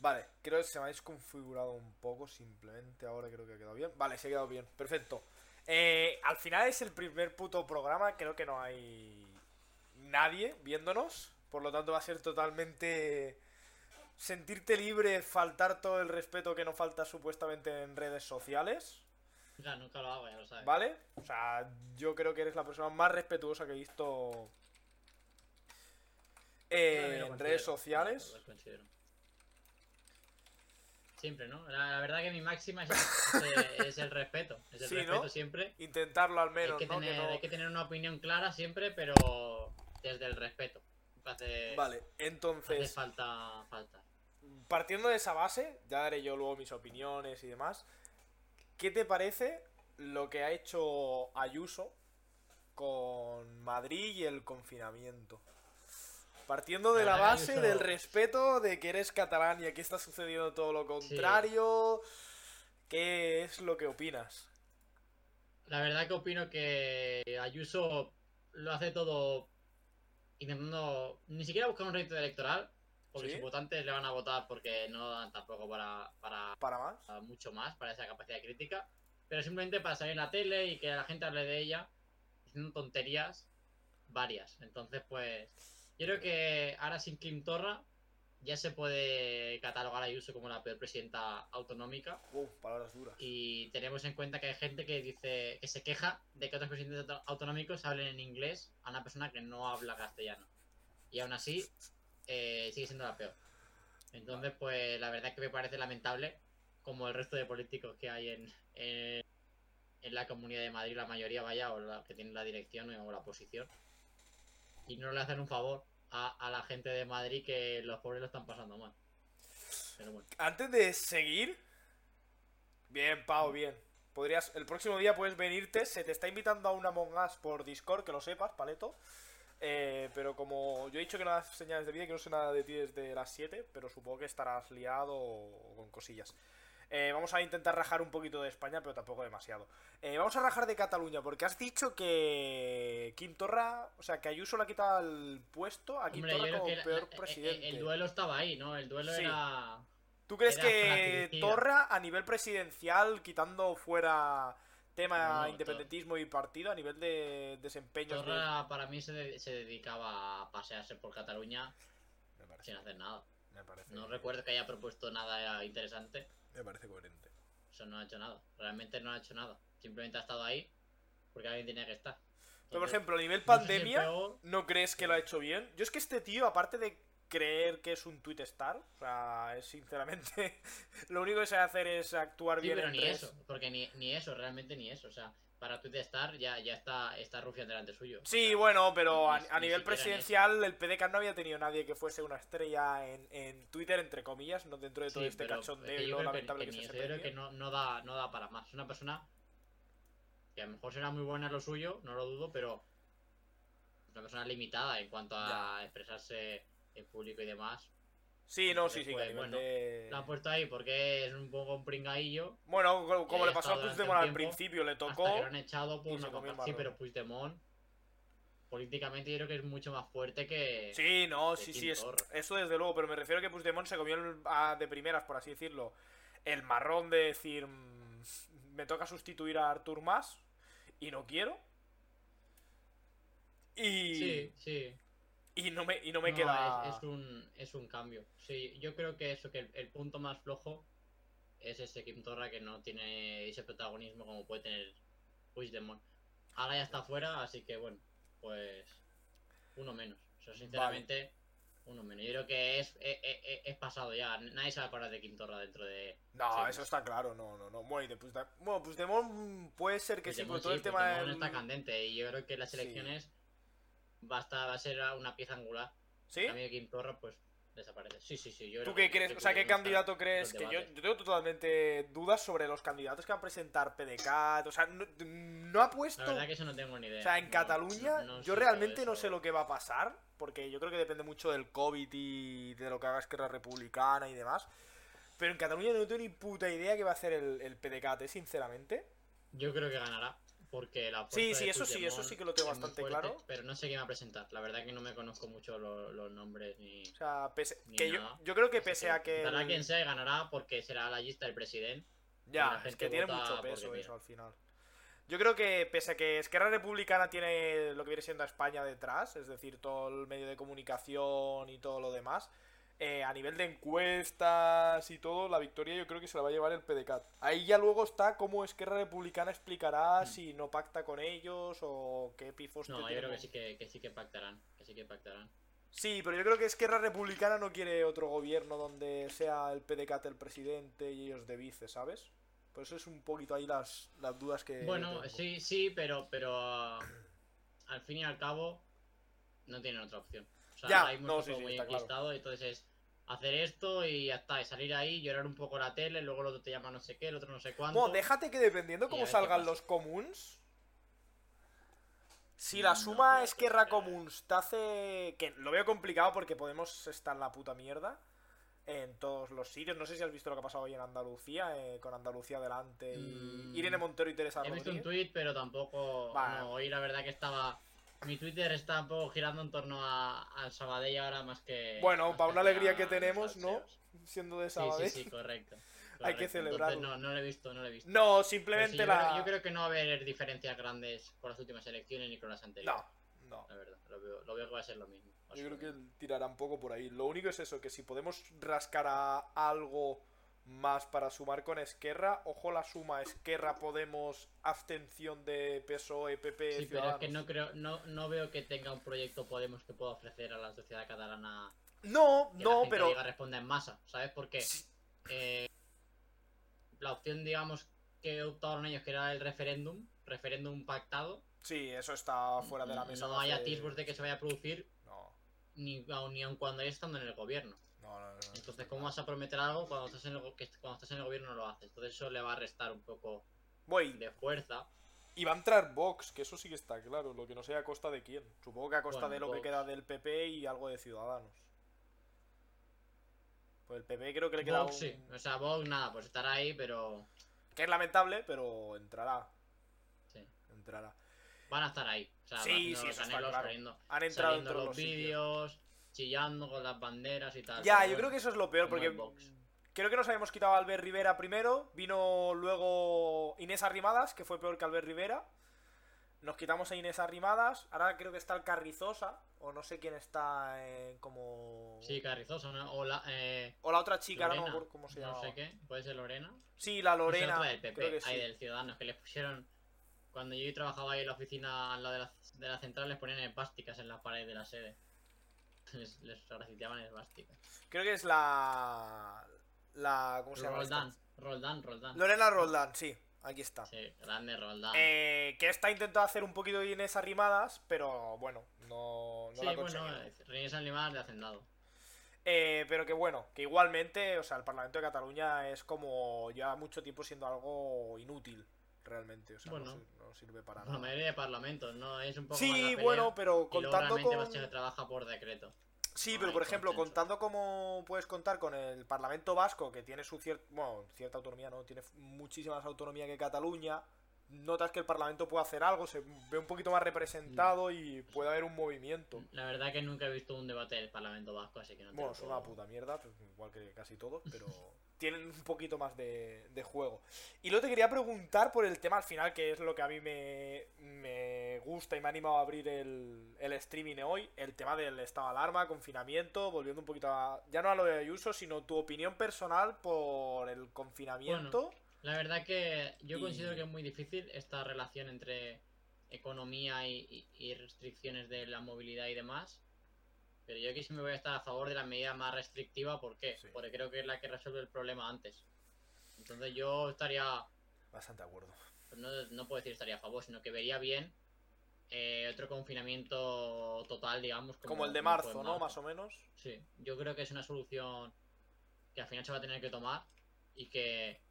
Vale, creo que se me ha desconfigurado un poco, simplemente ahora creo que ha quedado bien. Vale, se ha quedado bien, perfecto. Eh, al final es el primer puto programa, creo que no hay nadie viéndonos, por lo tanto va a ser totalmente sentirte libre, faltar todo el respeto que no falta supuestamente en redes sociales. Ya, nunca lo hago, ya lo sabes. ¿Vale? O sea, yo creo que eres la persona más respetuosa que he visto eh, en redes sociales. Siempre, ¿no? La, la verdad que mi máxima es, es- es el respeto. Es el Sí, respeto ¿no? siempre. Intentarlo al Hay menos, que, ¿no? Que tener, no- hay que tener una opinión clara siempre, pero desde el respeto. Hace, Vale, hace entonces, falta, falta. partiendo de esa base, ya daré yo luego mis opiniones y demás. ¿Qué te parece lo que ha hecho Ayuso con Madrid y el confinamiento? Partiendo de La base del respeto de que eres catalán y aquí está sucediendo todo lo contrario, ¿qué es lo que opinas? La verdad que opino que Ayuso lo hace todo intentando ni siquiera buscar un rédito electoral, porque ¿Sí? sus votantes le van a votar porque no dan tampoco para, para ¿Para más? a mucho más para esa capacidad crítica, pero simplemente para salir en la tele y que la gente hable de ella diciendo tonterías varias. Entonces, pues, yo creo que ahora sin Kim Torra ya se puede catalogar a Ayuso como la peor presidenta autonómica Uf, palabras duras. y tenemos en cuenta que hay gente que dice que se queja de que otros presidentes auto- autonómicos hablen en inglés a una persona que no habla castellano. Y aún así, eh, sigue siendo la peor. Entonces, pues la verdad que me parece lamentable como el resto de políticos que hay en, en, en la Comunidad de Madrid, la mayoría vaya, o la que tienen la dirección o la posición, y no le hacen un favor a, la gente de Madrid que los pobres lo están pasando mal. Pero bueno. Antes de seguir. Bien, Pau, bien. Podrías. El próximo día puedes venirte. Se te está invitando a una Among Us por Discord, que lo sepas, paleto. Eh, pero como yo he dicho que no das señales de vida, que no sé nada de ti desde las 7, pero supongo que estarás liado o con cosillas. Eh, vamos a intentar rajar un poquito de España, pero tampoco demasiado. Eh, vamos a rajar de Cataluña, porque has dicho que Quim Torra, o sea, que Ayuso le ha quitado el puesto a Quim Hombre, Torra como la- peor la- eh, presidente. el duelo estaba ahí, ¿no? El duelo Sí. era... ¿Tú crees Era que fratricida. Torra a nivel presidencial, quitando fuera tema No, independentismo y partido, a nivel de desempeño? Torra para mí se, de- se dedicaba a pasearse por Cataluña sin hacer nada. me parece, No recuerdo que haya propuesto nada interesante. Me parece coherente. Eso no ha hecho nada. Realmente no ha hecho nada. Simplemente ha estado ahí porque alguien tenía que estar. Pero por ejemplo, a nivel no sé si el pandemia, ¿no crees que lo ha hecho bien? Yo es que este tío, aparte de creer que es un tweet star, o sea, es sinceramente, lo único que sabe hacer es actuar Sí, bien pero en ni eso. Porque ni, ni eso, realmente ni eso. O sea, para Twitter Star ya, ya está, está Rufián delante suyo. Sí, bueno, pero a, Ni- a ni nivel presidencial el PDK no había tenido nadie que fuese una estrella en, en Twitter, entre comillas, no dentro de todo Sí, este pero es cachondeo que que- lamentable que que, ni se eso, yo creo precie. que no, no, da, no da para más. Es una persona que a lo mejor será muy buena en lo suyo, no lo dudo, pero es una persona limitada en cuanto a expresarse en público y demás. Sí, no, sí, sí, Pues, nivel bueno, de- Lo han puesto ahí porque es un poco un pringadillo. Bueno, co- como y le ha pasó a Puigdemont al tiempo principio, le tocó. Hasta que lo han echado por una cosa. Sí, pero Puigdemont políticamente yo creo que es mucho más fuerte que... Sí, no, sí, sí, es, eso desde luego, pero me refiero a que Puigdemont se comió el- a- de primeras, por así decirlo, el marrón de decir, mm, me toca sustituir a Artur Mas y no quiero. Y, Sí, sí. Y no me, y no me No, queda... Es, es un, es un cambio. Sí, yo creo que eso, que el, el punto más flojo es ese Kim Torra que no tiene ese protagonismo como puede tener Puigdemont. Ahora ya está fuera, así que bueno, pues uno menos. Eso sinceramente, uno menos. Yo creo que es, es, es- es pasado ya. Nadie se va a acordar de Kim Torra dentro de... No, Sí, eso está claro, no, no, no. Bueno, y de Puigdemont, bueno, Puigdemont puede ser que sí, por todo sí, el tema del... está candente y yo creo que las Sí. Va, a estar- va a ser una pieza angular. ¿Sí? A mí Kim Torra pues desaparece. Sí, sí, sí. Yo ¿Tú qué crees? O sea, ¿qué candidato crees? Que yo, tengo totalmente dudas sobre los candidatos que van a presentar PDCAT. O sea, no, no ha puesto. La verdad que eso no tengo ni idea. O sea, en No, Cataluña, no- yo realmente no sé lo que va a pasar. Porque yo creo que depende mucho del COVID y de lo que haga Esquerra Republicana y demás. Pero en Cataluña no tengo ni puta idea qué va a hacer el, el ¿eh? sinceramente. Yo creo que ganará. Porque la Sí, sí, de eso sí, eso sí que lo tengo es bastante fuerte, claro. Pero no sé quién va a presentar. La verdad que no me conozco mucho lo- los nombres ni. O sea, pese, Ni que yo, nada. yo creo que pese a que... Ganará el- quien sea y ganará porque será la lista del presidente. Ya, es que tiene mucho peso eso al final. Yo creo que pese a que Esquerra Republicana tiene lo que viene siendo a España detrás, es decir, todo el medio de comunicación y todo lo demás, eh, a nivel de encuestas y todo, la victoria yo creo que se la va a llevar el PDCAT. Ahí ya luego está cómo Esquerra Republicana explicará si no pacta con ellos o qué pifos No, yo creo que sí que, que sí que pactarán. Que sí que pactarán. Sí, pero yo creo que Esquerra Republicana no quiere otro gobierno donde sea el PDCAT el presidente y ellos de vice, ¿sabes? Por eso es un poquito ahí las, las dudas que... Bueno, tengo. sí, sí, pero, pero ah, al fin y al cabo no tienen otra opción. O sea, Ya, no, sí, todo sí, muy está claro. enquistado, entonces es hacer esto y ya está, y salir ahí, llorar un poco la tele, luego el otro te llama no sé qué, el otro no sé cuánto. Bueno, déjate que dependiendo cómo salgan los comuns. Si la No suma creo Esquerra que- Comuns te hace. Que lo veo complicado porque Podemos estar en la puta mierda. En todos los sitios. No sé si has visto lo que ha pasado hoy en Andalucía. eh, con Andalucía delante. Y Mm. Irene Montero y Teresa He visto un tweet, pero tampoco. Va. No, hoy la verdad que estaba. Mi Twitter está un poco girando en torno a, al Sabadell ahora más que. Bueno, más para una alegría que tenemos, ¿no? Siendo de Sí, Sabadell. sí, sí, correcto. Hay que celebrarlo. Entonces, no, no lo he visto, no lo he visto. No, sí, simplemente yo, la. creo, yo creo que no va a haber diferencias grandes con las últimas elecciones ni con las anteriores. No, no. La verdad, lo veo, lo veo que va a ser lo mismo. Yo creo que tirará un poco por ahí. Lo único es eso, que si podemos rascar a algo más para sumar con Esquerra, ojo la suma Esquerra, Podemos, abstención de PSOE, PP, Sí, pero es Ciudadanos. que no creo, no, no veo que tenga un proyecto Podemos que pueda ofrecer a la sociedad catalana No, que la no, gente pero... diga responda en masa, ¿sabes? Porque Sí, eh, la opción, digamos, que optaron ellos, que era el referéndum, referéndum pactado, Sí, eso está fuera de la mesa. no de hay hace- atisbos de que se vaya a producir No, ni aun, ni aun cuando hayas estando en el gobierno. No, no. no, no, Entonces, ¿cómo vas a prometer algo cuando estás en el, cuando estás en el gobierno no lo haces? Entonces eso le va a restar un poco Voy, de fuerza. y va a entrar Vox, que eso sí que está claro, lo que no sé a costa de quién. Supongo que a costa Bueno, de lo que queda del PP y algo de Ciudadanos. Pues el PP creo que le queda Vox un... sí, o sea, Vox nada, pues estará ahí, pero Que es lamentable, pero entrará. sí, Entrará. van a estar ahí. O sea, Sí, sí, los eso está claro. saliendo, Han entrado saliendo dentro de los los sitios. vídeos, chillando con las banderas y tal. Ya, yo creo que eso es lo peor, porque creo que nos habíamos quitado a Albert Rivera primero, vino luego Inés Arrimadas, que fue peor que Albert Rivera. Nos quitamos a Inés Arrimadas, ahora creo que está el Carrizosa, o no sé quién está eh, como... Sí, Carrizosa, ¿no? O la, eh, O la otra chica, ahora no me acuerdo cómo se llama. no sé qué, puede ser Lorena. Sí, la Lorena, otra del PP, creo que sí. ahí del Ciudadanos, que les pusieron. Cuando yo trabajaba ahí en la oficina al lado de la, de la central, les ponían esvásticas en la pared de la sede. Les, les recitaban esvásticas. Creo que es la... la ¿Cómo se llama? Roldán, Roldán, Roldán. Lorena Roldán, sí, aquí está. Sí, grande Roldán. Eh, que esta intentó hacer un poquito de Inés Arrimadas, pero bueno, no, no sí, la bueno, Reinier Sanlimar de Hacendado. Eh, pero que bueno, que igualmente, o sea, el Parlamento de Cataluña es como ya mucho tiempo siendo algo inútil, realmente. O sea, Bueno. no, sir- no sirve para La nada. mayoría de parlamentos, ¿no? Es un poco más la Sí, bueno, pero y luego contando con... se trabaja por decreto. Sí, no pero por ejemplo, consenso. contando como puedes contar con el Parlamento Vasco, que tiene su cierta, bueno, cierta autonomía, ¿no? Tiene muchísima más autonomía que Cataluña, notas que el Parlamento puede hacer algo, se ve un poquito más representado y puede haber un movimiento. La verdad que nunca he visto un debate del Parlamento Vasco, así que no te Bueno, puedo- una puta mierda, pues, igual que casi todos, pero tienen un poquito más de, de juego. Y luego te quería preguntar por el tema al final, que es lo que a mí me, me gusta y me ha animado a abrir el, el streaming hoy, el tema del estado de alarma, confinamiento, volviendo un poquito a... Ya no a lo de Ayuso, sino tu opinión personal por el confinamiento. La verdad que yo Y- considero que es muy difícil esta relación entre economía y, y- y restricciones de la movilidad y demás. Pero yo aquí sí me voy a estar a favor de la medida más restrictiva. ¿Por qué? Sí. Porque creo que es la que resuelve el problema antes. Entonces yo estaría, Bastante de acuerdo. pues no, no puedo decir estaría a favor, sino que vería bien eh, otro confinamiento total, digamos. Como, el de marzo, ¿no? Más o menos. Sí, yo creo que es una solución que al final se va a tener que tomar y que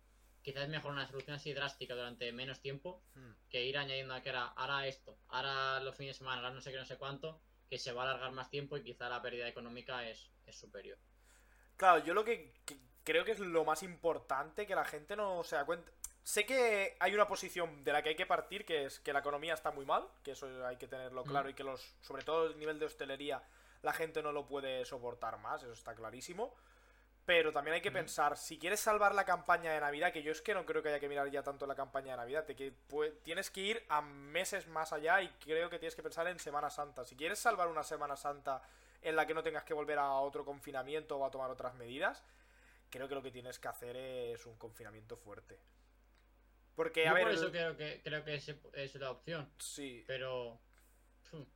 quizás es mejor una solución así drástica durante menos tiempo Hmm. que ir añadiendo a que ahora esto, ahora los fines de semana, ahora no sé qué, no sé cuánto, que se va a alargar más tiempo y quizá la pérdida económica es, es superior. Claro, yo lo que, que creo que es lo más importante que la gente no se da cuenta. sé que hay una posición de la que hay que partir, que es que la economía está muy mal, que eso hay que tenerlo claro y que los, sobre todo el nivel de hostelería, la gente no lo puede soportar más, eso está clarísimo. Pero también hay que pensar, si quieres salvar la campaña de Navidad, que yo es que no creo que haya que mirar ya tanto la campaña de Navidad, te que, tienes que ir a meses más allá y creo que tienes que pensar en Semana Santa. Si quieres salvar una Semana Santa en la que no tengas que volver a otro confinamiento o a tomar otras medidas, creo que lo que tienes que hacer es un confinamiento fuerte. Porque, a ver. Por eso creo que, creo que es, la opción. Sí. Pero.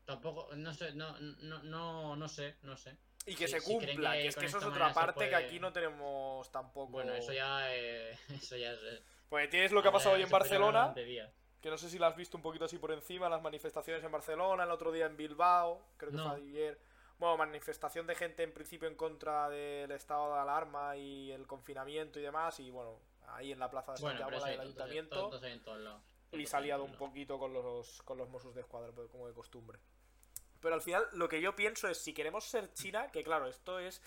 tampoco. No sé, no, no, no, no sé, no sé. Y que se cumpla, que, es que eso es otra parte que aquí no tenemos tampoco. Bueno, eso ya, eh, eso ya es. Eh, pues tienes lo que ha pasado hoy en Barcelona. Que no sé si lo has visto un poquito así por encima, las manifestaciones en Barcelona, el otro día en Bilbao, creo que fue ayer. Bueno, manifestación de gente en principio en contra del estado de alarma y el confinamiento y demás. Y bueno, ahí en la plaza de Santiago, bueno, ayuntamiento. y se ha liado un poquito con los, con los Mossos de Escuadra, como de costumbre. Pero al final lo que yo pienso es, si queremos ser China, que claro, esto es...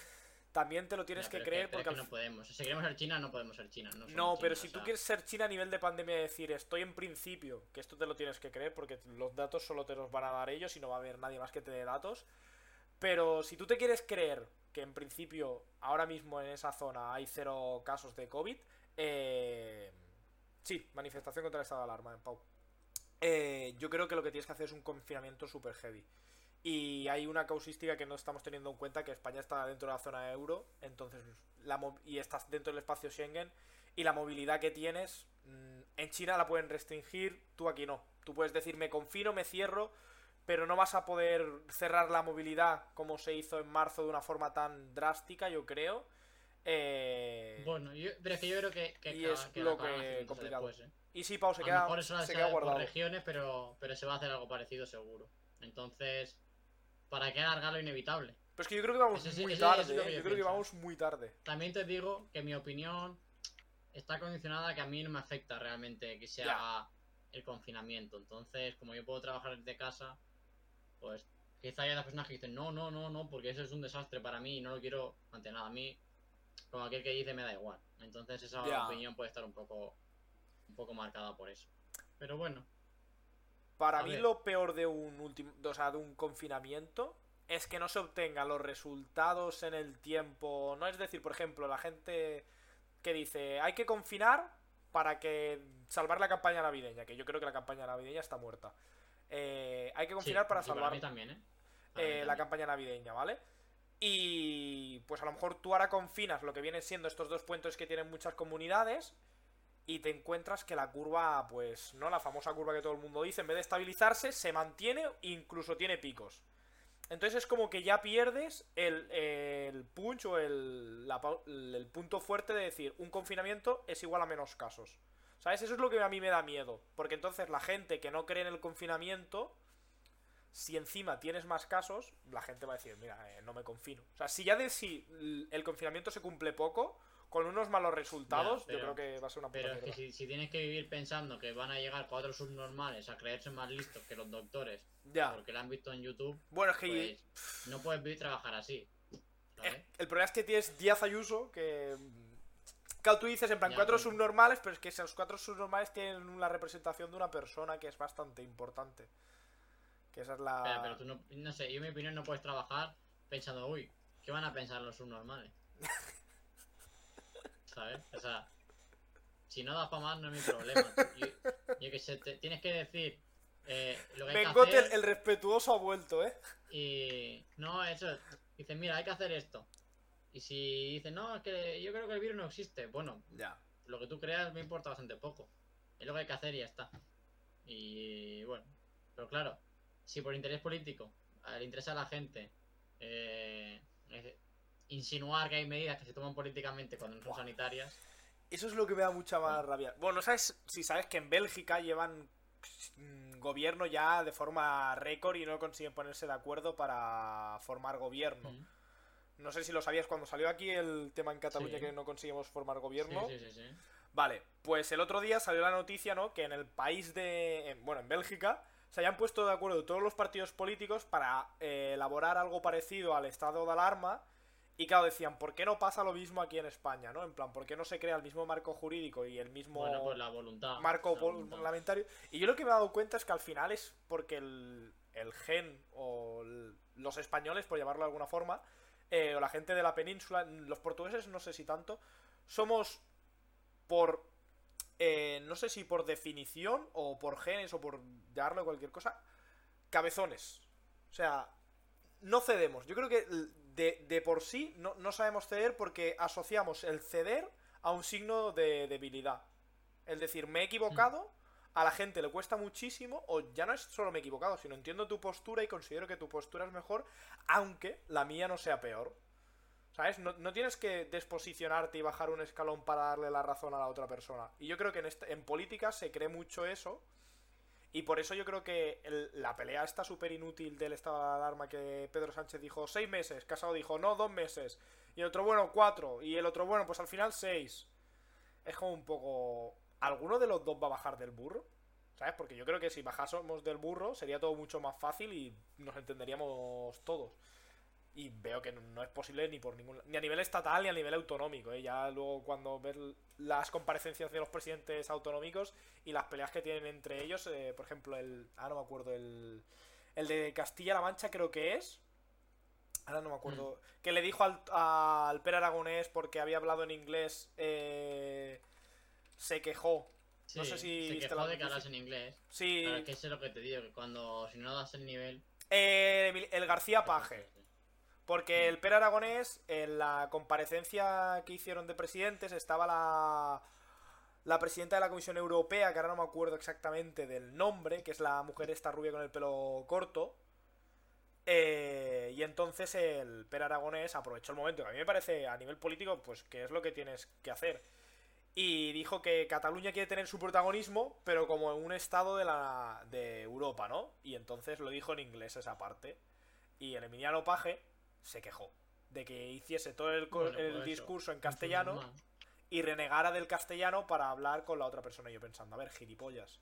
También te lo tienes que creer porque... no podemos. Si queremos ser China, no podemos ser China. No, pero si tú quieres ser China a nivel de pandemia, decir, estoy en principio, que esto te lo tienes que creer porque los datos solo te los van a dar ellos y no va a haber nadie más que te dé datos. Pero si tú te quieres creer que en principio ahora mismo en esa zona hay cero casos de COVID, eh... sí, manifestación contra el estado de alarma en Pau. Eh, yo creo que lo que tienes que hacer es un confinamiento super heavy. Y hay una causística que no estamos teniendo en cuenta, que España está dentro de la zona euro, entonces la y estás dentro del espacio Schengen, y la movilidad que tienes, mm, en China la pueden restringir, tú aquí no. Tú puedes decir, me confino, me cierro, pero no vas a poder cerrar la movilidad como se hizo en marzo de una forma tan drástica, yo creo. Eh... Bueno, yo, pero es que yo creo que, y es lo que complicado. ¿eh? Y sí, Pau, se queda, se queda guardado. regiones, pero, pero se va a hacer algo parecido seguro. Entonces, ¿Para qué alargar lo inevitable? Que yo creo que vamos muy tarde. ¿eh? yo, creo que vamos muy tarde. También te digo que mi opinión está condicionada a que a mí no me afecta realmente que sea el confinamiento. Entonces, como yo puedo trabajar desde casa, pues quizá haya las personas que dicen no, no, no, no, porque eso es un desastre para mí y no lo quiero ante nada. A mí, como aquel que dice, me da igual. Entonces, esa opinión puede estar un poco, un poco marcada por eso. Pero bueno, para mí lo peor de un último, o sea, de un confinamiento es que no se obtengan los resultados en el tiempo. No es decir, por ejemplo, la gente que dice hay que confinar para que salvar la campaña navideña, que yo creo que la campaña navideña está muerta. Eh, hay que confinar para salvar también, ¿eh? eh la campaña navideña, ¿vale? Y pues a lo mejor tú ahora confinas lo que vienen siendo estos dos puentes que tienen muchas comunidades y te encuentras que la curva, pues, no la famosa curva que todo el mundo dice, en vez de estabilizarse, se mantiene incluso tiene picos. Entonces es como que ya pierdes el, el punch o el, el punto fuerte de decir un confinamiento es igual a menos casos. ¿Sabes? Eso es lo que a mí me da miedo. Porque entonces la gente que no cree en el confinamiento, si encima tienes más casos, la gente va a decir, mira, eh, no me confino. O sea, si ya de si el confinamiento se cumple poco, con unos malos resultados, yo creo que va a ser una puta Pero es que si, tienes que vivir pensando que van a llegar cuatro subnormales a creerse más listos que los doctores, ya. porque lo han visto en YouTube, bueno, es que pues, no puedes vivir trabajar así. Eh, el problema es que tienes Díaz Ayuso, que. Claro, tú dices en plan cuatro subnormales, pero es que esos cuatro subnormales tienen una representación de una persona que es bastante importante. Que esa es la. pero tú no, no sé, yo en mi opinión no puedes trabajar pensando, uy, ¿qué van a pensar los subnormales? ¿sabes? O sea, si no das para más no es mi problema. Yo, que sé, tienes que decir eh, lo que hay que hacer, el respetuoso ha vuelto, ¿eh? Y no, eso, dices, mira, hay que hacer esto. Y si dices, no, es que yo creo que el virus no existe, bueno, ya. lo que tú creas me importa bastante poco. Es lo que hay que hacer y ya está. Y bueno, pero claro, si por interés político le interesa a la gente eh, insinuar que hay medidas que se toman políticamente cuando no son sanitarias. Eso es lo que me da mucha más rabia. Bueno, ¿sabes? Si sabes que en Bélgica llevan mm, gobierno ya de forma récord y no consiguen ponerse de acuerdo para formar gobierno. No sé si lo sabías cuando salió aquí el tema en Cataluña que no conseguimos formar gobierno. Sí, sí, sí, Vale, pues el otro día salió la noticia, ¿no? Que en el país de... bueno, en Bélgica se hayan puesto de acuerdo todos los partidos políticos para eh, elaborar algo parecido al estado de alarma Y claro, decían, ¿por qué no pasa lo mismo aquí en España, no? En plan, ¿por qué no se crea el mismo marco jurídico y el mismo Bueno, pues la voluntad. marco la voluntad. parlamentario? Y yo lo que me he dado cuenta es que al final es porque el, el gen o el- los españoles, por llamarlo de alguna forma, eh, o la gente de la península, los portugueses no sé si tanto, somos por, eh, no sé si por definición o por genes o por llamarlo cualquier cosa, cabezones. O sea, no cedemos. Yo creo que de, de por sí no, no sabemos ceder porque asociamos el ceder a un signo de debilidad. Es decir, me he equivocado, a la gente le cuesta muchísimo, o ya no es solo me he equivocado, sino entiendo tu postura y considero que tu postura es mejor, aunque la mía no sea peor. ¿Sabes? No, no tienes que desposicionarte y bajar un escalón para darle la razón a la otra persona. Y yo creo que en, este- en política se cree mucho eso. Y por eso yo creo que el- la pelea está súper inútil del estado de alarma que Pedro Sánchez dijo seis meses, Casado dijo no, dos meses. Y el otro, bueno, cuatro. Y el otro, bueno, pues al final seis. Es como un poco... ¿Alguno de los dos va a bajar del burro? ¿Sabes? Porque yo creo que si bajásemos del burro sería todo mucho más fácil y nos entenderíamos todos. Y veo que no- es posible ni por ningún ni a nivel estatal ni a nivel autonómico. ¿eh? Ya luego cuando ves las comparecencias de los presidentes autonómicos y las peleas que tienen entre ellos, eh, por ejemplo, el. Ah, no me acuerdo, el. El de Castilla-La Mancha creo que es. Ahora no me acuerdo. Que le dijo al, al Per Aragonés porque había hablado en inglés. eh, se quejó. Sí, no sé si se quejó la de que hablas en inglés. Sí. Pero es que eso es lo que te digo, que cuando si no das el nivel. eh, el García Paje. Porque el Per Aragonés, en la comparecencia que hicieron de presidentes, estaba la, la presidenta de la Comisión Europea, que ahora no me acuerdo exactamente del nombre, que es la mujer esta rubia con el pelo corto. Eh, y entonces el Per Aragonés aprovechó el momento, que a mí me parece a nivel político, pues que es lo que tienes que hacer. Y dijo que Cataluña quiere tener su protagonismo, pero como un estado de, la, de Europa, ¿no? Y entonces lo dijo en inglés esa parte. Y el Emiliano Paje se quejó de que hiciese todo el, Bueno, el pues discurso en castellano y renegara del castellano para hablar con la otra persona. Y yo pensando, a ver, gilipollas.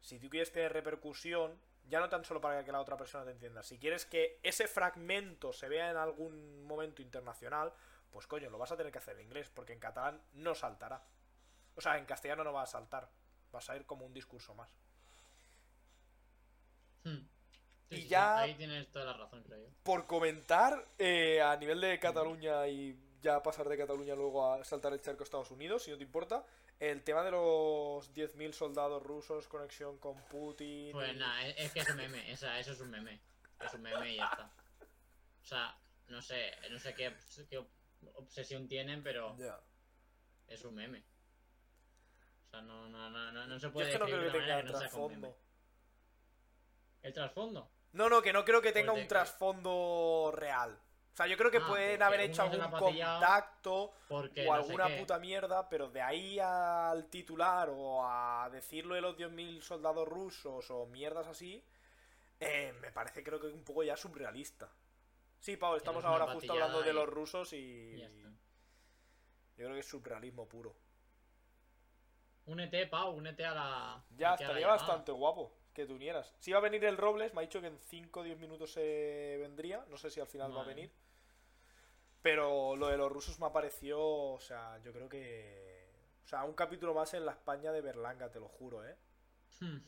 Si tú quieres tener repercusión, ya no tan solo para que la otra persona te entienda, si quieres que ese fragmento se vea en algún momento internacional, pues coño, lo vas a tener que hacer en inglés, porque en catalán no saltará. O sea, en castellano no va a saltar. Vas a ir como un discurso más. Hmm. Sí, Y sí, ya- Ahí tienes toda la razón, creo yo. Por comentar, eh, a nivel de Cataluña y ya pasar de Cataluña luego a saltar el charco a Estados Unidos, si no te importa, el tema de los 10.000 soldados rusos, conexión con Putin. Pues nada, es, es que es un meme, o sea, eso es un meme. Es un meme y ya está. O sea, no sé, no sé qué, qué obsesión tienen, pero es un meme. O sea, no, no, no, no, no se Yo puede es que no decir creo que tenga con trasfondo. ¿El trasfondo? No, no, que no creo que tenga Pues de un trasfondo real. O sea, yo creo que Ah, pueden haber hecho algún contacto o no sé alguna puta mierda, pero de ahí al titular o a decirlo de los 10.000 soldados rusos o mierdas así, eh, me parece creo que un poco ya surrealista. Sí, Pau, estamos ahora justo hablando de los rusos y y yo creo que es surrealismo puro. Únete, Pau, únete a la. Ya, estaría bastante guapo que te unieras. Si va a venir el Robles, me ha dicho que en 5 o 10 minutos se vendría. No sé si al final va a venir. Pero lo de los rusos me apareció, o sea, yo creo que... O sea, un capítulo más en la España de Berlanga, te lo juro, ¿eh? Hmm.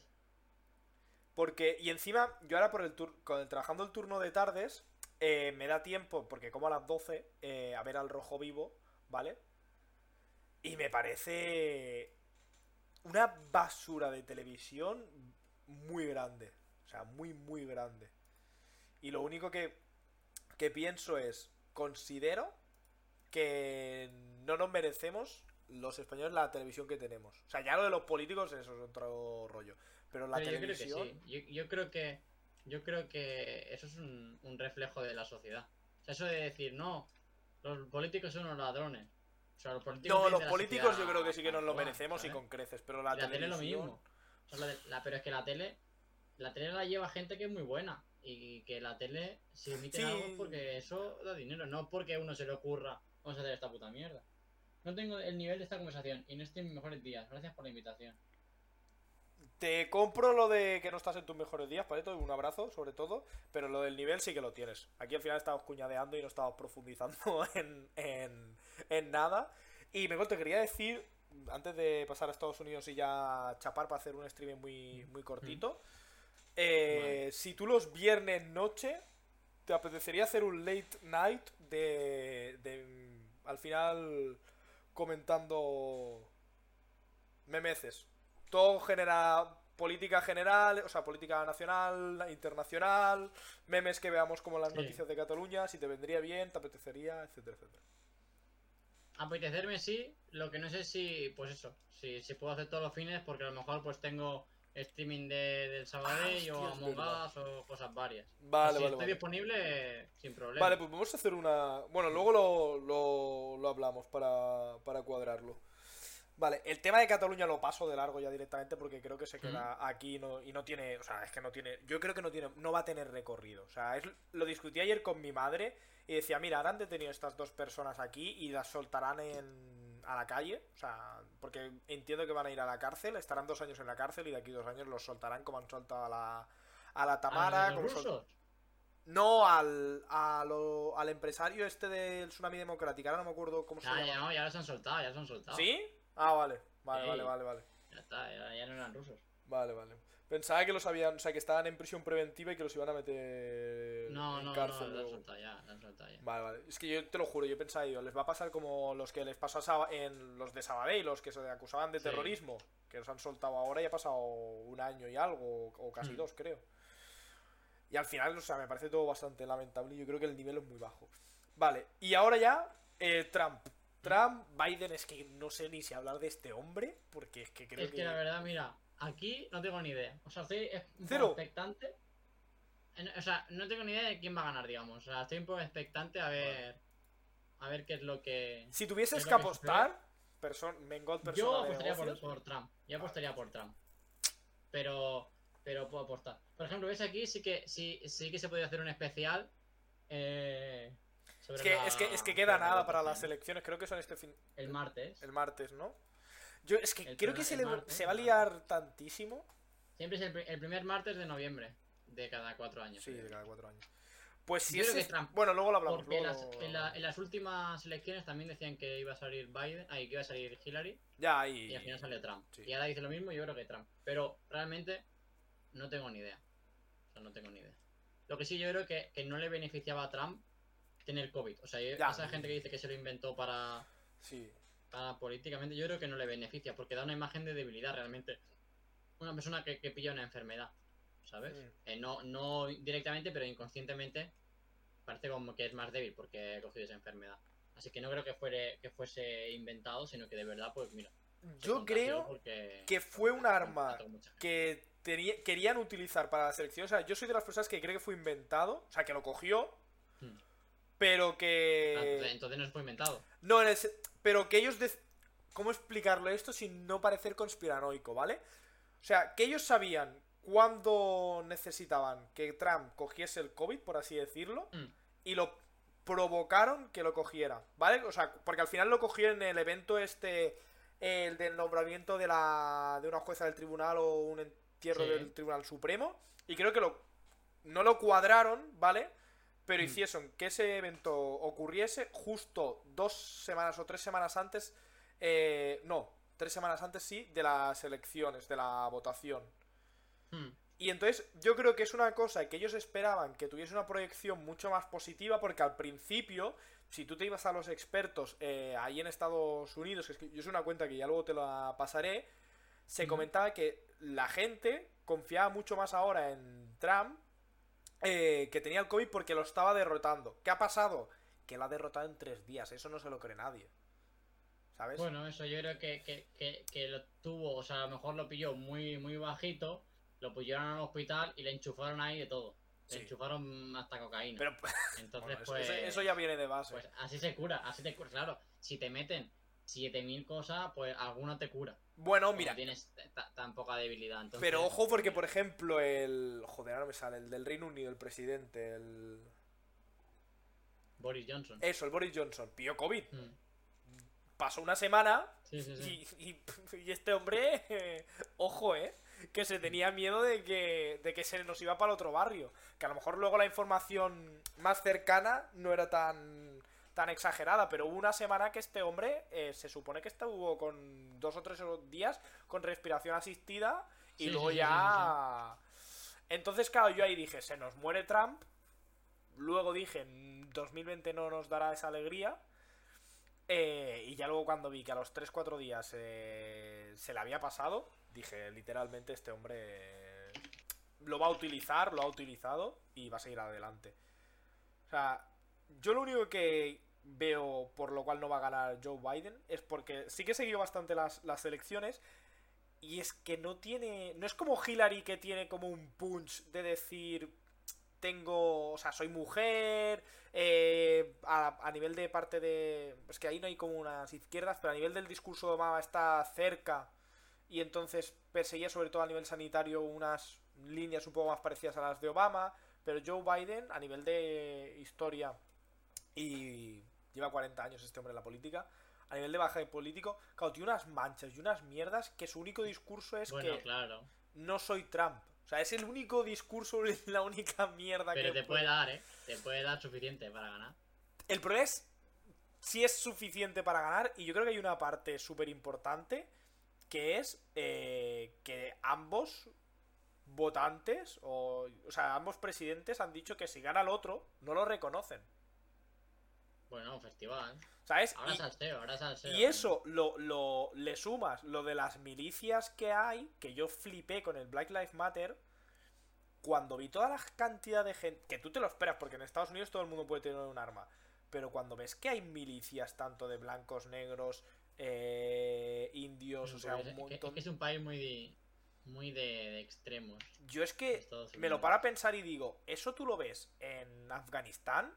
Porque, y encima, yo ahora por el tur con el, trabajando el turno de tardes, eh, me da tiempo, porque como a las 12, eh, a ver al rojo vivo, ¿vale? Y me parece una basura de televisión muy grande. O sea, muy, muy grande. Y lo único que, que pienso es, considero que no nos merecemos los españoles la televisión que tenemos. O sea, ya lo de los políticos, eso es otro rollo. Pero la Pero yo creo que televisión... sí. Yo, yo creo que. Yo creo que eso es un, un reflejo de la sociedad. O sea, eso de decir, no, los políticos son unos ladrones. O sea, los políticos No, los políticos yo creo que sí que nos lo merecemos y con creces, pero la, la tele es lo televisión... mismo. O sea, la de- la- pero es que la tele, la tele la lleva gente que es muy buena. Y que la tele, si emiten Sí. algo, porque eso da dinero, no porque a uno se le ocurra, vamos a hacer esta puta mierda. No tengo el nivel de esta conversación y no estoy en mis mejores días. Gracias por la invitación. te compro lo de que no estás en tus mejores días, Paleto, un abrazo sobre todo, pero lo del nivel sí que lo tienes. Aquí al final estamos cuñadeando y no estamos profundizando en, en, en nada. Y me te quería decir, antes de pasar a Estados Unidos y ya chapar para hacer un streaming muy, muy cortito, eh, si tú los viernes noche te apetecería hacer un late night de, de al final comentando memeces. Todo genera política general, o sea, política nacional, internacional, memes que veamos como las noticias de Cataluña, si te vendría bien, te apetecería, etcétera, etcétera. Apetecerme sí, lo que no sé si, pues eso, si, si puedo hacer todos los fines, porque a lo mejor pues tengo streaming de, del sábado ah, o Among Us o cosas varias. Vale, si vale. Estoy disponible sin problema. Vale, pues vamos a hacer una. Bueno, luego lo, lo, lo hablamos para, para cuadrarlo. Vale, el tema de Cataluña lo paso de largo ya directamente porque creo que se queda aquí no, y no tiene, o sea, es que no tiene, yo creo que no tiene, no va a tener recorrido. O sea, es, lo discutí ayer con mi madre y decía, mira, ahora han detenido estas dos personas aquí y las soltarán en, a la calle, o sea, porque entiendo que van a ir a la cárcel, estarán dos años en la cárcel y de aquí dos años los soltarán como han soltado a la, a la Tamara. como No, al, a lo, al empresario este del Tsunami Democrática, ahora no me acuerdo cómo se llama. Ya, no, ya los han soltado, ya los han soltado. ¿Sí? Ah, vale, vale, vale, vale, vale. Ya está, ya, no eran rusos. Vale, vale. Pensaba que los habían, o sea, que estaban en prisión preventiva y que los iban a meter no, en no, cárcel. No, no, soltado ya, han soltado ya. Vale, vale. Es que yo te lo juro, yo pensaba, yo, les va a pasar como los que les pasó en los de Sabadell, los que se acusaban de terrorismo, que los han soltado ahora y ha pasado un año y algo, o casi hmm. dos, creo. Y al final, o sea, me parece todo bastante lamentable y yo creo que el nivel es muy bajo. Vale, y ahora ya, eh, Trump. Trump, Biden, es que no sé ni si hablar de este hombre, porque es que creo que... Es que la verdad, mira, aquí no tengo ni idea. O sea, estoy poco expectante. O sea, no tengo ni idea de quién va a ganar, digamos. O sea, estoy un poco expectante a ver... A ver qué es lo que... Si tuvieses que apostar, person, Yo apostaría por, por, Trump. Yo apostaría por Trump. Pero... Pero puedo apostar. Por ejemplo, ves aquí sí que sí, sí que se podría hacer un especial. Eh, es que, es que, es que queda nada para las elecciones, creo que son este fin. El martes. El martes, ¿no? Yo es que creo que se, le, se va a liar tantísimo. Siempre es el, primer martes de noviembre de cada cuatro años. Sí, de cada cuatro años. Pues si es. Bueno, luego lo hablamos. Porque En, las, últimas elecciones también decían que iba a salir Biden, ahí que iba a salir Hillary. Ya, y... y al final salió Trump. Y ahora dice lo mismo, yo creo que Trump. Pero realmente no tengo ni idea. O sea, no tengo ni idea. Lo que sí yo creo que, que no le beneficiaba a Trump tener COVID. O sea, esa gente que dice que se lo inventó para. Sí. Para políticamente, yo creo que no le beneficia, porque da una imagen de debilidad realmente. Una persona que, que pilla una enfermedad, ¿sabes? Eh, no, no directamente, pero inconscientemente parece como que es más débil porque ha cogido esa enfermedad. Así que no creo que, fuere, que fuese inventado, sino que de verdad, pues mira. Yo creo que fue un arma que querían utilizar para la selección. O sea, yo soy de las personas que cree que fue inventado, o sea, que lo cogió pero que. Ah, entonces no es fue inventado. No, pero que ellos. ¿Cómo explicarlo esto sin no parecer conspiranoico, ¿vale? O sea, que ellos sabían cuándo necesitaban que Trump cogiese el COVID, por así decirlo, mm. y lo provocaron que lo cogiera, ¿vale? O sea, porque al final lo cogieron en el evento este, el del nombramiento de la de una jueza del tribunal o un entierro del Tribunal Supremo, y creo que lo no lo cuadraron, ¿vale? Pero mm. hicieron que ese evento ocurriese justo dos semanas o tres semanas antes, eh, no, tres semanas antes sí, de las elecciones, de la votación. Mm. Y entonces yo creo que es una cosa que ellos esperaban que tuviese una proyección mucho más positiva porque al principio, si tú te ibas a los expertos eh, ahí en Estados Unidos, que es que yo es una cuenta que ya luego te la pasaré, se comentaba que la gente confiaba mucho más ahora en Trump eh, que tenía el COVID porque lo estaba derrotando. ¿Qué ha pasado? Que lo ha derrotado en tres días. Eso no se lo cree nadie. ¿Sabes? Bueno, eso yo creo que, lo tuvo, o sea, a lo mejor lo pilló muy, muy bajito, lo pusieron al hospital y le enchufaron ahí de todo. Le enchufaron hasta cocaína. Pero, Entonces, pues, eso, ya viene de base. Pues así se cura, así te cura. Claro, si te meten 7000 cosas, pues alguna te cura. Bueno, mira. tienes tan poca debilidad. Pero ojo, porque por ejemplo, el. Joder, ahora me sale. El del Reino Unido, el presidente, el. Boris Johnson. Eso, el Boris Johnson. Pío COVID. Hmm. Pasó una semana. Sí, sí, sí. Y, y, este hombre. ojo, eh. que se tenía miedo de que, de que se nos iba para el otro barrio. Que a lo mejor luego la información más cercana no era tan, tan exagerada, pero hubo una semana que este hombre eh, se supone que estuvo con dos o tres días con respiración asistida y Sí, luego sí, sí, ya... Entonces, claro, yo ahí dije, se nos muere Trump. Luego dije, "En 2020 no nos dará esa alegría. Eh, y ya luego cuando vi que a los 3-4 días eh, se le había pasado, dije, literalmente este hombre lo va a utilizar, lo ha utilizado y va a seguir adelante. O sea, yo lo único que veo por lo cual no va a ganar Joe Biden es porque sí que he seguido bastante las, las elecciones y es que no tiene... No es como Hillary que tiene como un punch de decir tengo, o sea, soy mujer, eh, a, a nivel de parte de... Es que ahí no hay como unas izquierdas, pero a nivel del discurso de Obama está cerca y entonces perseguía sobre todo a nivel sanitario unas líneas un poco más parecidas a las de Obama, pero Joe Biden a nivel de historia y lleva 40 años este hombre en la política, a nivel de baja político, claro, tiene unas manchas y unas mierdas que su único discurso es Bueno, que claro. no soy Trump. O sea, es el único discurso, la única mierda Pero que te puede dar, ¿eh? Te puede dar suficiente para ganar. El problema es si es suficiente para ganar y yo creo que hay una parte súper importante que es eh, que ambos votantes o, o sea, ambos presidentes han dicho que si gana el otro no lo reconocen. Bueno, festival. ¿Sabes? Ahora Y- salseo, ahora salseo. Y eso lo, lo le sumas lo de las milicias que hay, que yo flipé con el Black Lives Matter, cuando vi toda la cantidad de gente, que tú te lo esperas, porque en Estados Unidos todo el mundo puede tener un arma, pero cuando ves que hay milicias tanto de blancos, negros, eh, indios, o sea, un es, que- es montón... que es un país muy de, muy de, de extremos. Yo es que me lo para a pensar y digo, eso tú lo ves en Afganistán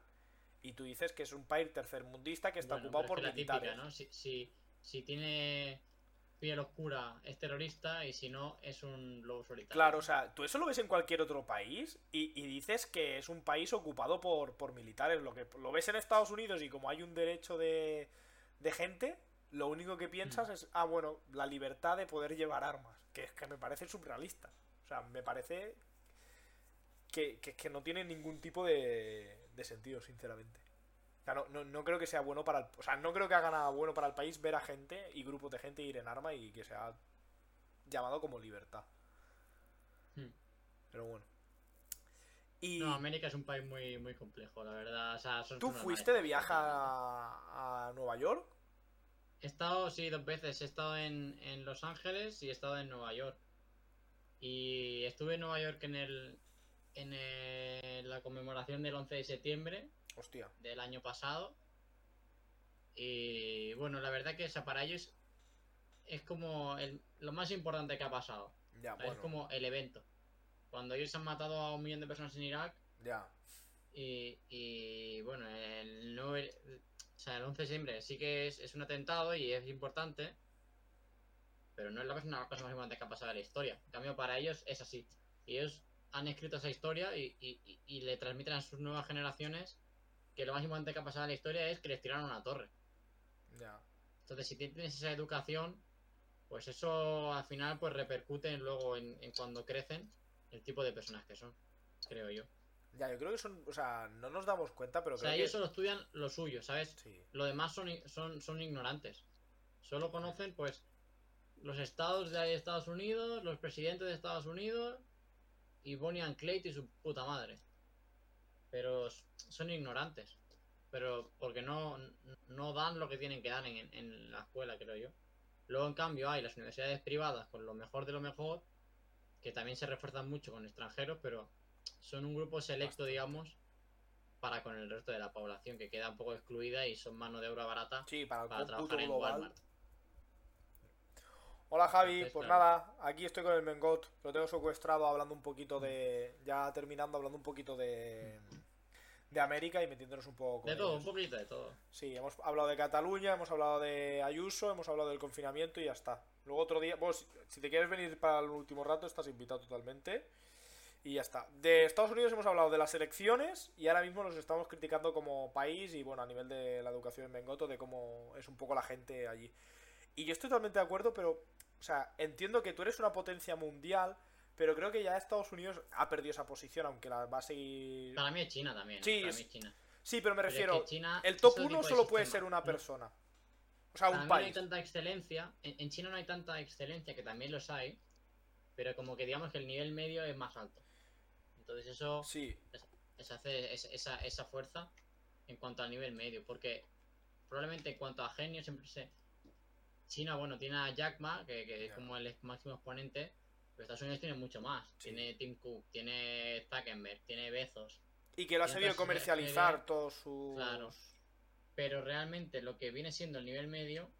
y tú dices que es un país tercermundista que está Bueno, ocupado por es que militares. típica, ¿no? Si, si, si tiene piel oscura es terrorista y si no es un lobo solitario. Claro, o sea, tú eso lo ves en cualquier otro país y, y dices que es un país ocupado por, por militares. Lo que lo ves en Estados Unidos y como hay un derecho de, de gente, lo único que piensas Mm. es, ah, bueno, la libertad de poder llevar armas. Que es que me parece surrealista. O sea, me parece que, que, que no tiene ningún tipo de, de sentido, sinceramente. O sea, no, no, no creo que sea bueno para el... O sea, no creo que haga nada bueno para el país ver a gente y grupos de gente ir en arma y que sea llamado como libertad. Hmm. Pero bueno. Y No, América es un país muy, muy complejo, la verdad. O sea, son tú fuiste de viaje a, a Nueva York. He estado, sí, dos veces. He estado en, en Los Ángeles y he estado en Nueva York. Y estuve en Nueva York en el en el- la conmemoración del 11 de septiembre Hostia. del año pasado. Y bueno, la verdad que para ellos es como el- lo más importante que ha pasado. Ya, O sea, Es como el evento. Cuando ellos han matado a un millón de personas en Irak Ya. y, y, bueno, el, nueve- o sea, el 11 de septiembre sí que es, es un atentado y es importante, pero no es la cosa, una cosa más importante que ha pasado en la historia. En cambio, para ellos es así. Y ellos han escrito esa historia y, y- y- le transmiten a sus nuevas generaciones que lo más importante que ha pasado en la historia es que les tiraron una torre. Ya. Entonces, si tienes esa educación, pues eso al final pues repercute luego en, en cuando crecen el tipo de personas que son, creo yo. Ya, yo creo que son. O sea, no nos damos cuenta, pero O sea, creo ellos que. solo estudian lo suyo, ¿sabes? Sí. Lo demás son, son, son ignorantes. Solo conocen, pues, los estados de Estados Unidos, los presidentes de Estados Unidos y Bonnie and Clyde y su puta madre. Pero son ignorantes. Pero porque no, no dan lo que tienen que dar en, en la escuela, creo yo. Luego, en cambio, hay las universidades privadas con lo mejor de lo mejor, que también se refuerzan mucho con extranjeros, pero son un grupo selecto, digamos, para con el resto de la población, que queda un poco excluida y son mano de obra barata Sí, para el para cómputo trabajar en global. Walmart. Hola Javi, pues nada, aquí estoy con el Mengot, lo tengo secuestrado hablando un poquito de. Ya terminando, hablando un poquito de. de América y metiéndonos un poco con De todo, ellos. un poquito de todo. Sí, hemos hablado de Cataluña, hemos hablado de Ayuso, hemos hablado del confinamiento y ya está. Luego otro día, vos, si te quieres venir para el último rato, estás invitado totalmente. Y ya está. De Estados Unidos hemos hablado de las elecciones y ahora mismo nos estamos criticando como país y bueno, a nivel de la educación en Bengoto, de cómo es un poco la gente allí. Y yo estoy totalmente de acuerdo, pero O sea, entiendo que tú eres una potencia mundial, pero creo que ya Estados Unidos ha perdido esa posición, aunque la va a seguir. Para mí es China también. Sí, para es- mí es China. Sí, pero me Pero es refiero. que China El es top otro 1 tipo de solo puede ser una persona. O sea, para un mí no hay país. tanta excelencia. En, en China no hay tanta excelencia, que también los hay. Pero como que digamos que el nivel medio es más alto. Entonces eso Sí, hace es- esa, esa fuerza en cuanto al nivel medio. Porque probablemente en cuanto a genio siempre se... China, bueno, tiene a Jack Ma, que, que es como el máximo exponente. Pero Estados Unidos tiene mucho más. Sí. Tiene Tim Cook, tiene Zuckerberg, tiene Bezos. y que lo ha sabido comercializar todos sus. Claro. Pero realmente lo que viene siendo el nivel medio,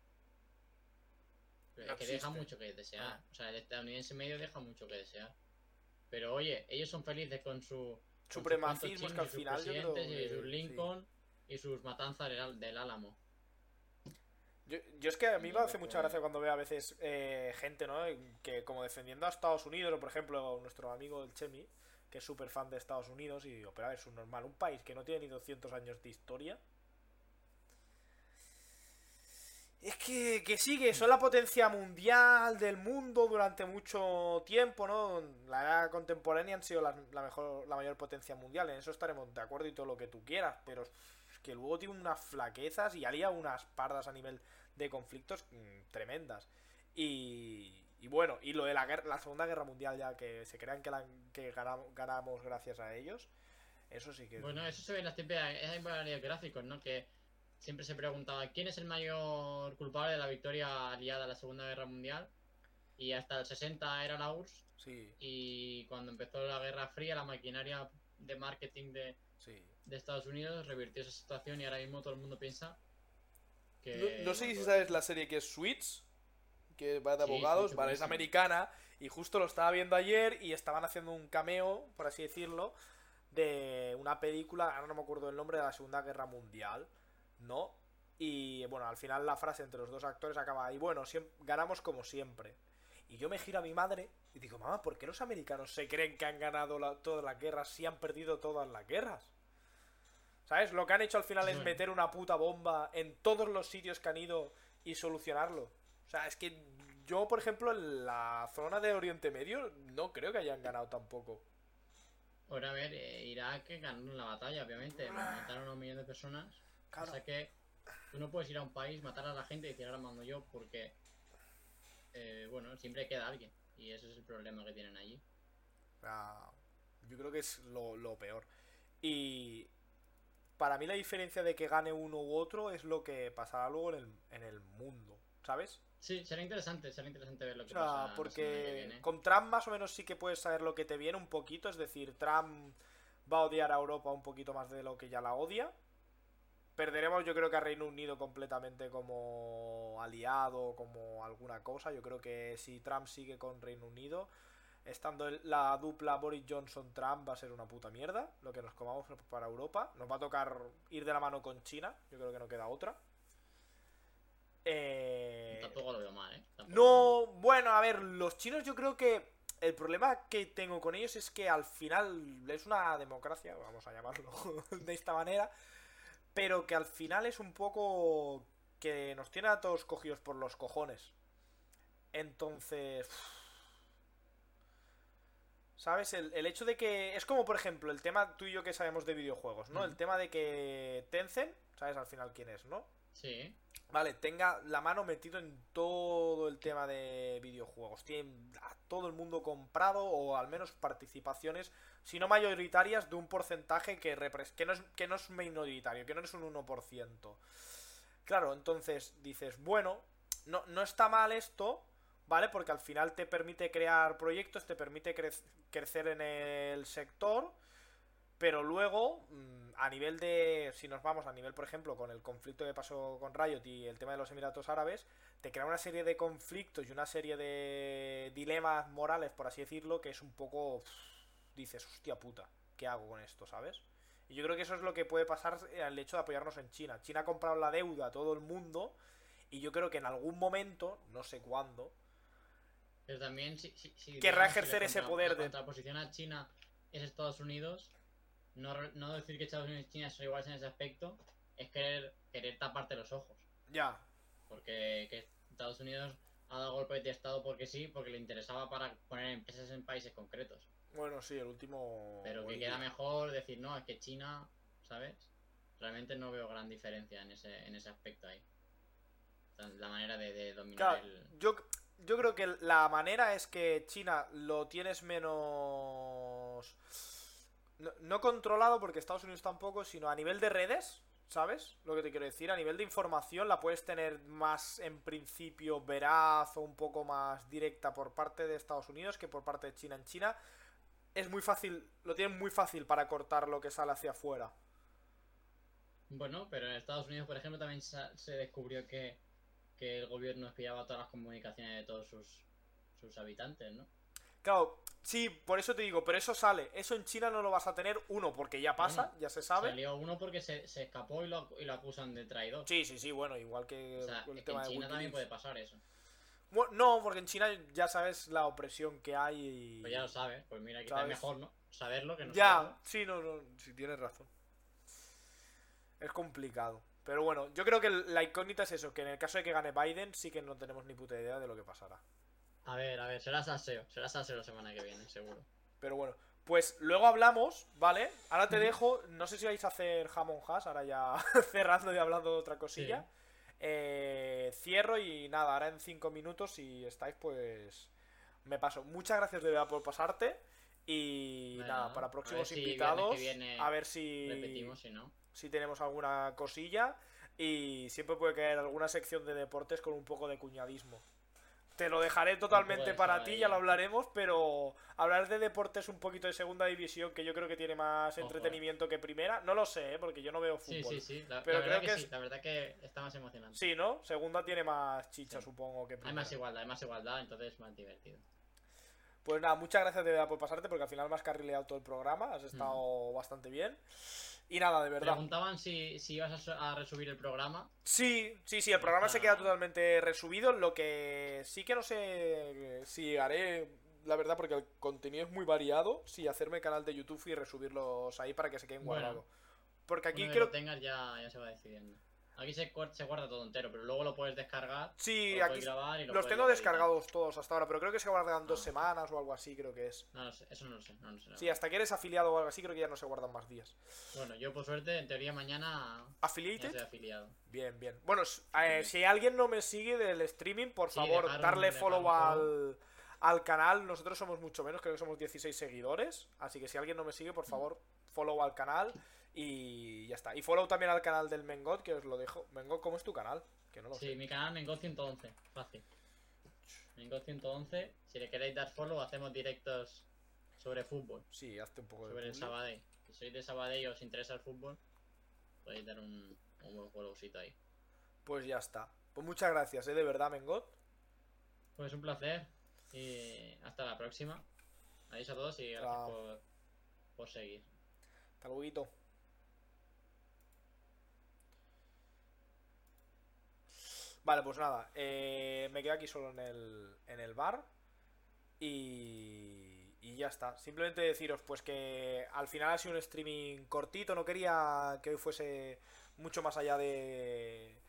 No que deja mucho que desear. Ah. O sea, el estadounidense medio deja mucho que desear. Pero oye, ellos son felices con su sus Supremacismo, que al sus final yo creo presidentes y sus sí. Lincoln y sus matanzas del Álamo. Yo, yo es que a mí me hace mucha gracia cuando veo a veces eh, gente, ¿no? Que como defendiendo a Estados Unidos, o por ejemplo nuestro amigo el Chemi, que es súper fan de Estados Unidos, y digo, pero a ver, es un normal, un país que no tiene ni 200 años de historia. Es que, que sigue, son la potencia mundial del mundo durante mucho tiempo, ¿no? La era contemporánea han sido las- la, mejor, la mayor potencia mundial, en eso estaremos de acuerdo y todo lo que tú quieras, pero que luego tiene unas flaquezas y haría unas pardas a nivel de conflictos mm, tremendas. Y, y bueno, y lo de la, guerra, la Segunda Guerra Mundial ya, que se crean que, la, que ganamos, ganamos gracias a ellos, eso sí que... Bueno, eso se ve en las varios gráficos, ¿no? Que siempre se preguntaba quién es el mayor culpable de la victoria aliada a la Segunda Guerra Mundial. Y hasta el 60 era la URSS. Sí, Y cuando empezó la Guerra Fría, la maquinaria de marketing de, sí. De Estados Unidos revirtió esa situación y ahora mismo todo el mundo piensa que... No, no sé si sabes la serie que es Suits, que va de Sí, abogados, vale, es americana, y justo lo estaba viendo ayer y estaban haciendo un cameo, por así decirlo, de una película, ahora no me acuerdo el nombre, de la Segunda Guerra Mundial, ¿no? Y bueno, al final la frase entre los dos actores acaba, y bueno, ganamos como siempre. Y yo me giro a mi madre y digo, mamá, ¿por qué los americanos se creen que han ganado la- todas las guerras si han perdido todas las guerras? ¿Sabes? Lo que han hecho al final es meter una puta bomba en todos los sitios que han ido y solucionarlo. O sea, es que yo, por ejemplo, en la zona de Oriente Medio no creo que hayan ganado tampoco. Ahora a ver, eh, Irak ganó la batalla, obviamente. Mataron a un millón de personas. Claro. O sea que tú no puedes ir a un país, matar a la gente y decir ahora mando yo porque... eh, bueno, siempre queda alguien. Y ese es el problema que tienen allí. Sea, yo creo que es lo, lo peor. Y para mí la diferencia de que gane uno u otro es lo que pasará luego en el, en el mundo, ¿sabes? Sí, será interesante, será interesante ver lo O que sea, pasa. porque viene. con Trump más o menos sí que puedes saber lo que te viene un poquito, es decir, Trump va a odiar a Europa un poquito más de lo que ya la odia. Perderemos yo creo que a Reino Unido completamente como aliado, como alguna cosa. Yo creo que si Trump sigue con Reino Unido, estando la dupla Boris Johnson-Trump va a ser una puta mierda. Lo que nos comamos para Europa. Nos va a tocar ir de la mano con China. Yo creo que no queda otra. Eh... Tampoco lo veo mal, ¿eh? Tampoco. No, bueno, a ver, los chinos yo creo que el problema que tengo con ellos es que al final es una democracia, vamos a llamarlo de esta manera, pero que al final es un poco que nos tiene a todos cogidos por los cojones. Entonces... ¿Sabes? El, el hecho de que... Es como, por ejemplo, el tema tú y yo que sabemos de videojuegos, ¿no? El tema de que Tencent, ¿sabes al final quién es, no? Sí, Vale, tenga la mano metido en todo el tema de videojuegos. Tiene a todo el mundo comprado o al menos participaciones, si no mayoritarias, de un porcentaje que, que, no, es, que no es minoritario, que no es un 1%. Claro, entonces dices, bueno, no, no está mal esto, ¿vale? Porque al final te permite crear proyectos, te permite crec- crecer en el sector. Pero luego, mm, a nivel de. Si nos vamos a nivel, por ejemplo, con el conflicto que pasó con Riot y el tema de los Emiratos Árabes, te crea una serie de conflictos y una serie de dilemas morales, por así decirlo, que es un poco. Dices, hostia puta, ¿qué hago con esto, sabes? Y yo creo que eso es lo que puede pasar al hecho de apoyarnos en China. China ha comprado la deuda a todo el mundo y yo creo que en algún momento, no sé cuándo, pero también si, si, si, Querrá si ejercer ese contra- poder la de- contraposición a China es Estados Unidos, no, no decir que Estados Unidos y China son iguales en ese aspecto, es querer, querer taparte los ojos. ya, Porque que Estados Unidos ha dado golpe de estado porque sí, porque le interesaba para poner empresas en países concretos. Bueno, sí, el último. Pero que queda mejor decir, no, es que China, ¿sabes? Realmente no veo gran diferencia en ese, en ese aspecto ahí. La manera de, de dominar Claro, el. yo, yo creo que la manera es que China lo tienes menos. No, controlado porque Estados Unidos tampoco, sino a nivel de redes, ¿sabes? Lo que te quiero decir, a nivel de información la puedes tener más en principio veraz o un poco más directa por parte de Estados Unidos que por parte de China. En China es muy fácil, lo tienen muy fácil para cortar lo que sale hacia afuera. Bueno, pero en Estados Unidos, por ejemplo, también se descubrió que, que el gobierno espiaba todas las comunicaciones de todos sus, sus habitantes, ¿no? Claro, sí, por eso te digo, pero eso sale. Eso en China no lo vas a tener, uno, porque ya pasa, Bueno, ya se sabe. Salió uno porque se, se escapó y lo, y lo acusan de traidor. Sí, sí, sí, bueno, igual que o sea, el es que tema en de China también puede pasar eso. Bueno, no, porque en China ya sabes la opresión que hay y... Pues ya lo sabes, pues mira, quizás es mejor, ¿no? Saberlo que no Ya, saberlo. sí, no, no, sí, tienes razón. Es complicado. Pero bueno, yo creo que la incógnita es eso, que en el caso de que gane Biden sí que no tenemos ni puta idea de lo que pasará. A ver, a ver, será salseo, será salseo la semana que viene, seguro. Pero bueno, pues luego hablamos, ¿vale? Ahora te dejo, no sé si vais a hacer jamón hash, ahora ya cerrando y hablando de otra cosilla. Sí. Eh, cierro y nada, ahora en cinco minutos si estáis pues me paso. Muchas gracias de verdad por pasarte y Nada, nada, para próximos invitados viene a ver si Repetimos, si no. Si tenemos alguna cosilla y siempre puede caer alguna sección de deportes con un poco de cuñadismo. Te lo dejaré totalmente para ti, ya lo hablaremos, pero hablar de deportes un poquito de segunda división, que yo creo que tiene más Ojo, entretenimiento que primera, no lo sé, ¿eh? porque yo no veo Sí, fútbol. sí, sí. La, Pero la creo que, que sí, la verdad que está más emocionante. Sí, ¿no? Segunda tiene más chicha, Sí. supongo que Hay primera. más igualdad, hay más igualdad, entonces es más divertido. Pues nada, muchas gracias de verdad por pasarte, porque al final me has carrileado todo el programa, has estado bastante bien. Y nada, de verdad. Preguntaban si, si ibas a, a resubir el programa. Sí, sí, sí, el programa se queda totalmente resubido. Lo que sí que no sé si haré, la verdad, porque el contenido es muy variado, si hacerme canal de YouTube y resubirlos ahí para que se queden Bueno. guardados. Porque aquí creo lo tengas ya, ya se va decidiendo. Aquí se, guarda todo entero, pero luego lo puedes descargar. Sí, aquí lo los tengo editar. descargados todos hasta ahora, pero creo que se guardan dos Ah. semanas o algo así, creo que es. No lo sé, eso no lo sé. No lo sé Sí, hasta que eres afiliado o algo así, creo que ya no se guardan más días. Bueno, yo por suerte, en teoría mañana ¿Affiliated? afiliado. Bien, bien. Bueno, eh, si alguien no me sigue del streaming, por Sí, favor, darle follow al, al canal. Nosotros somos mucho menos, creo que somos 16 seguidores. Así que si alguien no me sigue, por favor, follow al canal y ya está. Y follow también al canal del Mengot, que os lo dejo. Mengot, ¿cómo es tu canal? Que no lo Sí, sé. mi canal Mengo 111, fácil. Mengo 111, si le queréis dar follow, hacemos directos sobre fútbol, Sí, hazte un poco de sobre el. Sabadell. Si sois de Sabadell y os interesa el fútbol, podéis dar un, un buen followcito ahí. Pues ya está. Pues muchas gracias, ¿eh? De verdad, Mengot. Pues un placer y hasta la próxima. Adiós a todos y gracias por, por seguir. Hasta luego. Vale, pues nada, eh, me quedo aquí solo en el, en el bar y, y ya está. Simplemente deciros pues que al final ha sido un streaming cortito, no quería que hoy fuese mucho más allá de,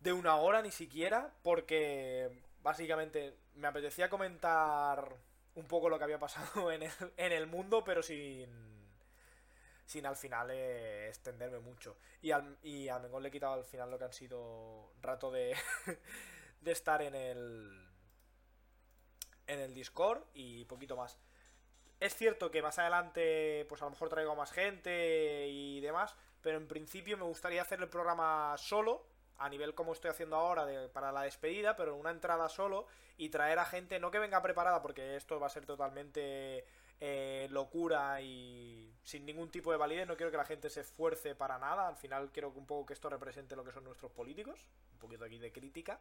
de una hora ni siquiera, porque básicamente me apetecía comentar un poco lo que había pasado en el, en el mundo, pero sin sin al final eh, extenderme mucho. Y al, y a Mengón le he quitado al final lo que han sido rato de, de estar en el en el Discord y poquito más. Es cierto que más adelante pues a lo mejor traigo más gente y demás, pero en principio me gustaría hacer el programa solo, a nivel como estoy haciendo ahora para la despedida, pero en una entrada solo y traer a gente, no que venga preparada, porque esto va a ser totalmente eh, locura y sin ningún tipo de validez, no quiero que la gente se esfuerce para nada, al final quiero que un poco que esto represente lo que son nuestros políticos, un poquito aquí de crítica.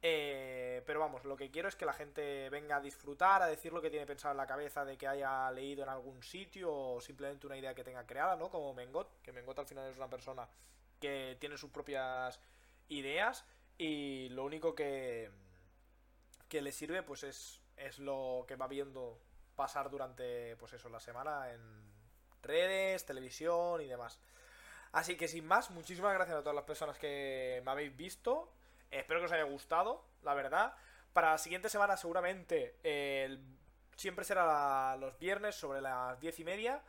Eh, pero vamos, lo que quiero es que la gente venga a disfrutar, a decir lo que tiene pensado en la cabeza de que haya leído en algún sitio o simplemente una idea que tenga creada, ¿no? Como Mengot, que Mengot al final es una persona que tiene sus propias ideas y lo único que, que le sirve pues es, es lo que va viendo pasar durante pues eso la semana en redes, televisión y demás. Así que sin más, muchísimas gracias a todas las personas que me habéis visto. Espero que os haya gustado, la verdad. Para la siguiente semana seguramente el- siempre será los viernes sobre las diez y media.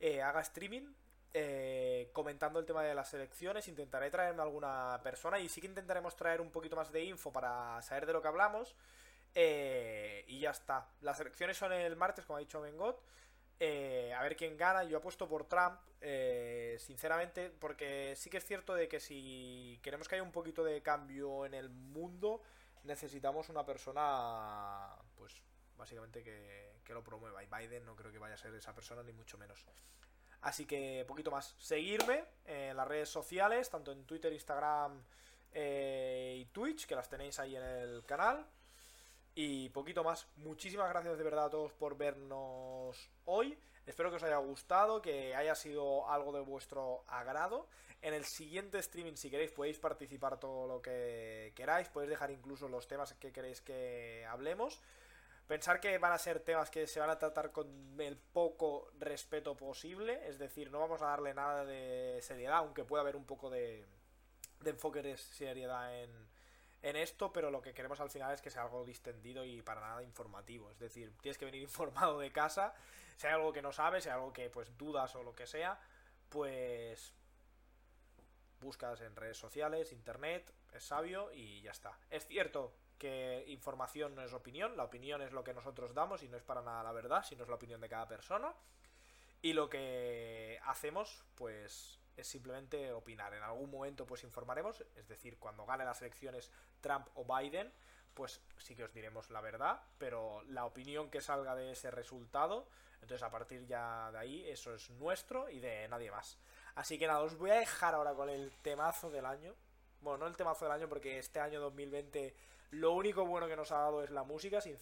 eh, haga streaming eh, comentando el tema de las elecciones. Intentaré traerme alguna persona y sí que intentaremos traer un poquito más de info para saber de lo que hablamos. Eh, y ya está. Las elecciones son el martes, como ha dicho Mengot. Eh, a ver quién gana. Yo apuesto por Trump, eh, sinceramente, porque sí que es cierto de que si queremos que haya un poquito de cambio en el mundo, necesitamos una persona, pues básicamente que, que lo promueva. Y Biden no creo que vaya a ser esa persona, ni mucho menos. Así que poquito más. Seguirme en las redes sociales, tanto en Twitter, Instagram eh, y Twitch, que las tenéis ahí en el canal. Y poquito más. Muchísimas gracias de verdad a todos por vernos hoy. Espero que os haya gustado, que haya sido algo de vuestro agrado. En el siguiente streaming, si queréis, podéis participar todo lo que queráis. Podéis dejar incluso los temas que queréis que hablemos. Pensar que van a ser temas que se van a tratar con el poco respeto posible. Es decir, no vamos a darle nada de seriedad, aunque pueda haber un poco de, de enfoque de seriedad en, en esto, pero lo que queremos al final es que sea algo distendido y para nada informativo. Es decir, tienes que venir informado de casa. Si hay algo que no sabes, si hay algo que pues dudas o lo que sea, pues buscas en redes sociales, internet, es sabio y ya está. Es cierto que información no es opinión, la opinión es lo que nosotros damos y no es para nada la verdad, sino es la opinión de cada persona. Y lo que hacemos, pues, es simplemente opinar. En algún momento, pues, informaremos, es decir, cuando gane las elecciones Trump o Biden, pues sí que os diremos la verdad, pero la opinión que salga de ese resultado, entonces a partir ya de ahí, eso es nuestro y de nadie más. Así que nada, os voy a dejar ahora con el temazo del año. Bueno, no el temazo del año porque este año 2020 lo único bueno que nos ha dado es la música, sinceramente.